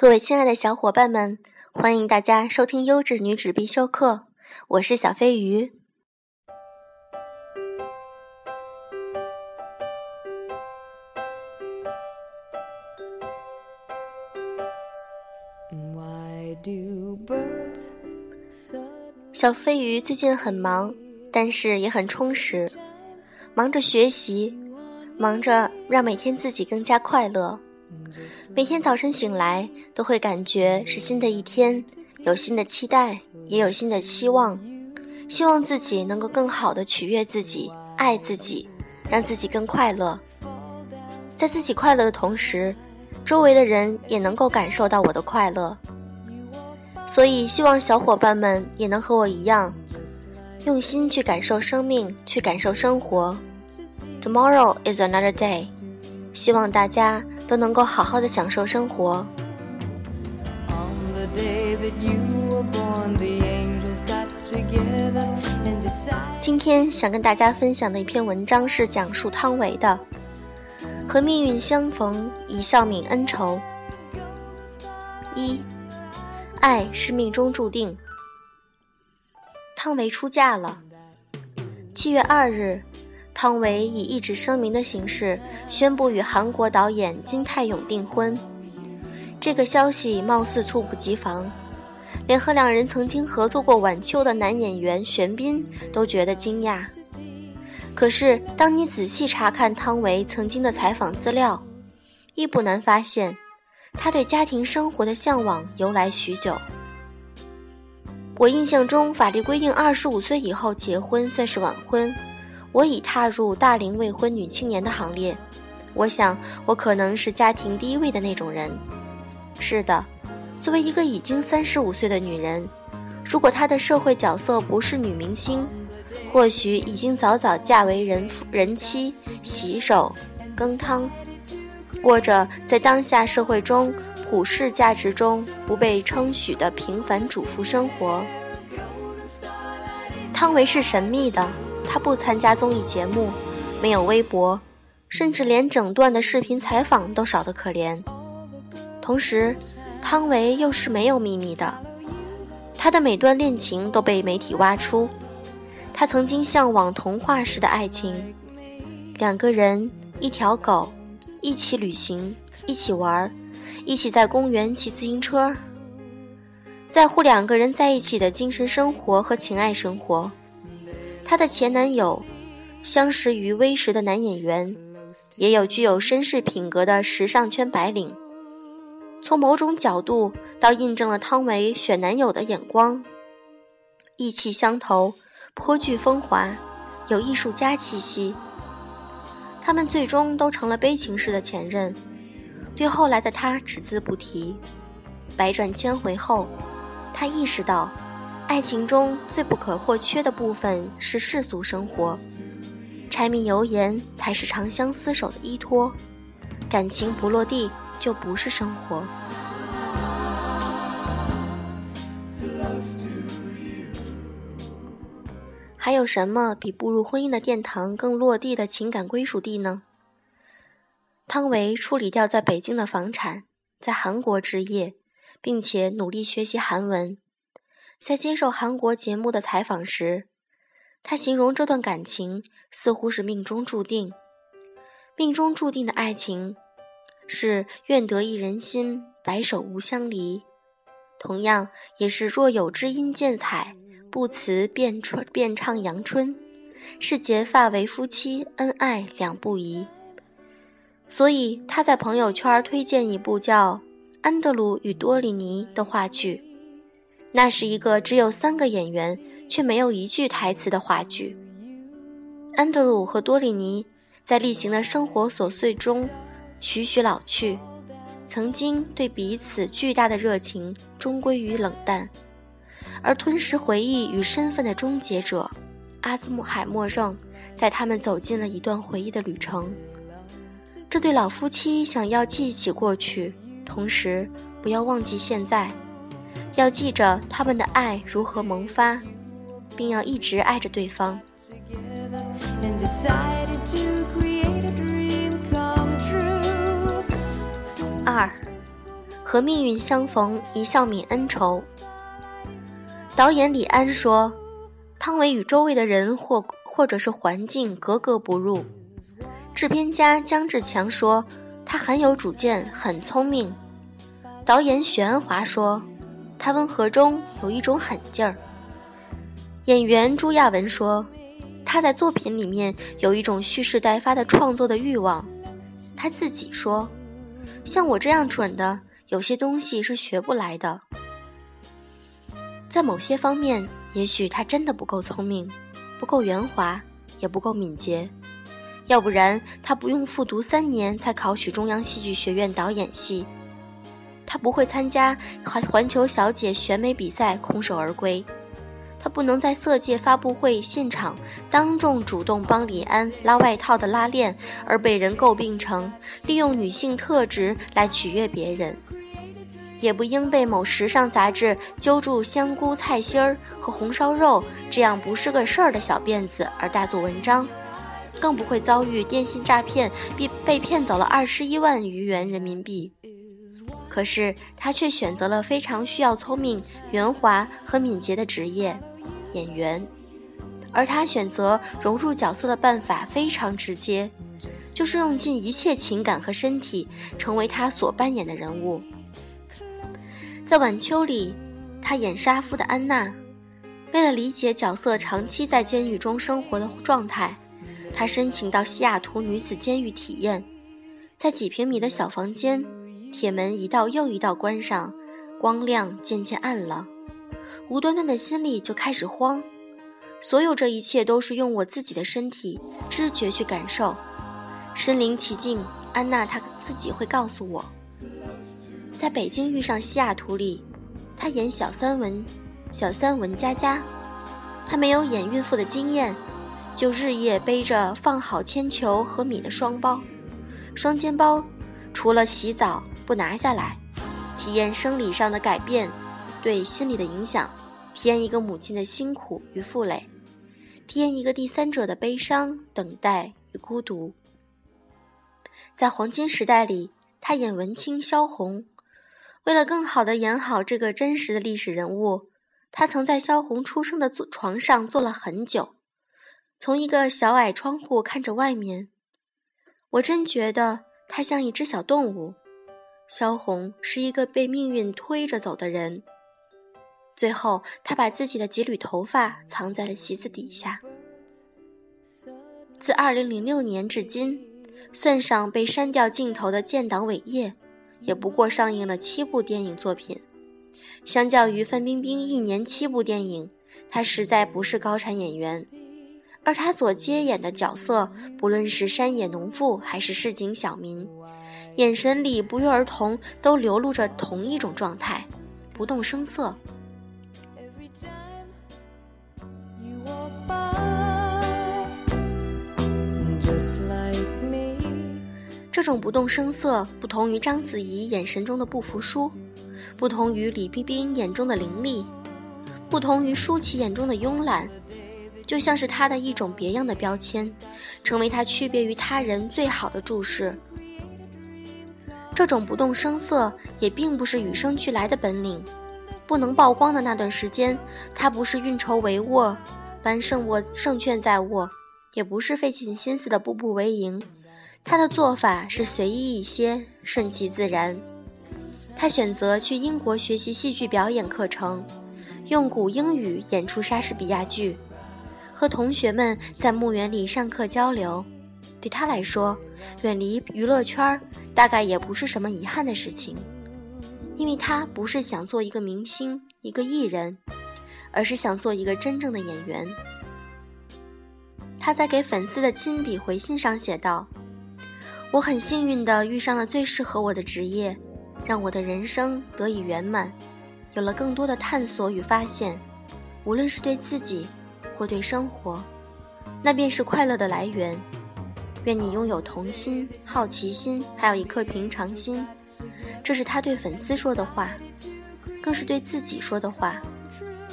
各位亲爱的小伙伴们，欢迎大家收听优质女纸必修课，我是小飞鱼。小飞鱼最近很忙，但是也很充实，忙着学习，忙着让每天自己更加快乐。每天早晨醒来，都会感觉是新的一天，有新的期待，也有新的期望，希望自己能够更好的取悦自己，爱自己，让自己更快乐。在自己快乐的同时，周围的人也能够感受到我的快乐。所以，希望小伙伴们也能和我一样，用心去感受生命，去感受生活。Tomorrow is another day。希望大家。都能够好好的享受生活。今天想跟大家分享的一篇文章是讲述汤唯的《和命运相逢，一笑泯恩仇》。一，爱是命中注定。汤唯出嫁了。七月二日。汤唯以一纸声明的形式宣布与韩国导演金泰勇订婚，这个消息貌似猝不及防，连和两人曾经合作过《晚秋》的男演员玄彬都觉得惊讶。可是，当你仔细查看汤唯曾经的采访资料，亦不难发现，他对家庭生活的向往由来许久。我印象中，法律规定二十五岁以后结婚算是晚婚。我已踏入大龄未婚女青年的行列，我想我可能是家庭第一位的那种人。是的，作为一个已经三十五岁的女人，如果她的社会角色不是女明星，或许已经早早嫁为人夫人妻，洗手、羹汤，过着在当下社会中普世价值中不被称许的平凡主妇生活。汤唯是神秘的。他不参加综艺节目，没有微博，甚至连整段的视频采访都少得可怜。同时，汤唯又是没有秘密的，她的每段恋情都被媒体挖出。她曾经向往童话式的爱情，两个人，一条狗，一起旅行，一起玩，一起在公园骑自行车，在乎两个人在一起的精神生活和情爱生活。她的前男友，相识于微时的男演员，也有具有绅士品格的时尚圈白领。从某种角度，倒印证了汤唯选男友的眼光，意气相投，颇具风华，有艺术家气息。他们最终都成了悲情式的前任，对后来的他只字不提。百转千回后，他意识到。爱情中最不可或缺的部分是世俗生活，柴米油盐才是长相厮守的依托，感情不落地就不是生活。还有什么比步入婚姻的殿堂更落地的情感归属地呢？汤唯处理掉在北京的房产，在韩国置业，并且努力学习韩文。在接受韩国节目的采访时，他形容这段感情似乎是命中注定。命中注定的爱情，是愿得一人心，白首无相离。同样，也是若有知音见采，不辞便春便唱阳春，是结发为夫妻，恩爱两不疑。所以他在朋友圈推荐一部叫《安德鲁与多里尼》的话剧。那是一个只有三个演员却没有一句台词的话剧。安德鲁和多里尼在例行的生活琐碎中徐徐老去，曾经对彼此巨大的热情终归于冷淡，而吞噬回忆与身份的终结者阿兹海默症在他们走进了一段回忆的旅程。这对老夫妻想要记起过去，同时不要忘记现在。要记着他们的爱如何萌发，并要一直爱着对方。二，和命运相逢，一笑泯恩仇。导演李安说：“汤唯与周围的人或或者是环境格格不入。”制片家姜志强说：“他很有主见，很聪明。”导演许鞍华说：“他温和中有一种狠劲儿。”演员朱亚文说：“他在作品里面有一种蓄势待发的创作的欲望。”他自己说：“像我这样蠢的，有些东西是学不来的。”在某些方面，也许他真的不够聪明，不够圆滑，也不够敏捷。要不然，他不用复读三年才考取中央戏剧学院导演系。他不会参加环环球小姐选美比赛空手而归。他不能在色戒发布会现场当众主动帮李安拉外套的拉链，而被人诟病成利用女性特质来取悦别人。也不应被某时尚杂志揪住香菇、菜心儿和红烧肉这样不是个事儿的小辫子而大做文章，更不会遭遇电信诈骗，被被骗走了二十一万余元人民币。可是他却选择了非常需要聪明、圆滑和敏捷的职业——演员，而他选择融入角色的办法非常直接，就是用尽一切情感和身体，成为他所扮演的人物。在《晚秋》里，他演杀夫的安娜。为了理解角色长期在监狱中生活的状态，他申请到西雅图女子监狱体验。在几平米的小房间，铁门一道又一道关上，光亮渐渐暗了。无端端的心里就开始慌。所有这一切都是用我自己的身体知觉去感受，身临其境。安娜她自己会告诉我。在北京遇上西雅图里，她演小三文，小三文佳佳，她没有演孕妇的经验，就日夜背着放好铅球和米的双包，双肩包，除了洗澡不拿下来，体验生理上的改变对心理的影响，体验一个母亲的辛苦与负累，体验一个第三者的悲伤、等待与孤独。在黄金时代里，他演文青萧红。为了更好地演好这个真实的历史人物，他曾在萧红出生的床上坐了很久，从一个小矮窗户看着外面。我真觉得他像一只小动物。萧红是一个被命运推着走的人。最后，他把自己的几缕头发藏在了席子底下。自2006年至今，算上被删掉镜头的建党伟业。也不过上映了七部电影作品，相较于范冰冰一年七部电影，她实在不是高产演员。而他所接演的角色，不论是山野农妇还是市井小民，眼神里不约而同都流露着同一种状态：不动声色。这种不动声色，不同于章子怡眼神中的不服输，不同于李冰冰眼中的凌厉，不同于舒淇眼中的慵懒，就像是他的一种别样的标签，成为他区别于他人最好的注释。这种不动声色也并不是与生俱来的本领，不能曝光的那段时间，他不是运筹帷幄般胜握胜券在握，也不是费尽心思的步步为营。他的做法是随意一些，顺其自然。他选择去英国学习戏剧表演课程，用古英语演出莎士比亚剧，和同学们在墓园里上课交流。对他来说，远离娱乐圈大概也不是什么遗憾的事情，因为他不是想做一个明星、一个艺人，而是想做一个真正的演员。他在给粉丝的亲笔回信上写道。我很幸运地遇上了最适合我的职业，让我的人生得以圆满，有了更多的探索与发现，无论是对自己或对生活，那便是快乐的来源。愿你拥有童心、好奇心，还有一颗平常心。这是他对粉丝说的话，更是对自己说的话。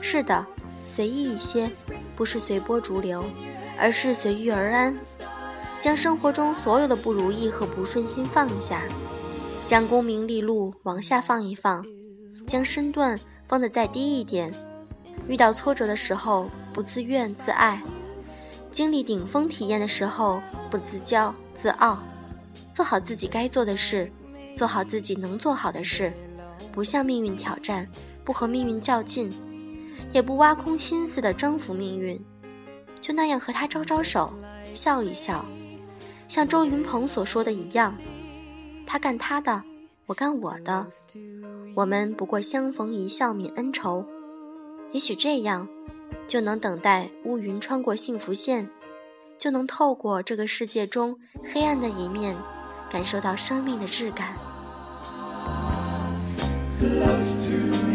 是的，随意一些，不是随波逐流，而是随遇而安。将生活中所有的不如意和不顺心放下，将功名利禄往下放一放，将身段放得再低一点。遇到挫折的时候，不自怨自艾；经历顶峰体验的时候，不自骄自傲。做好自己该做的事，做好自己能做好的事，不向命运挑战，不和命运较劲，也不挖空心思的征服命运，就那样和他招招手，笑一笑，像周云鹏所说的一样。他干他的，我干我的，我们不过相逢一笑泯恩仇。也许这样，就能等待乌云穿过幸福线，就能透过这个世界中黑暗的一面，感受到生命的质感。Close to.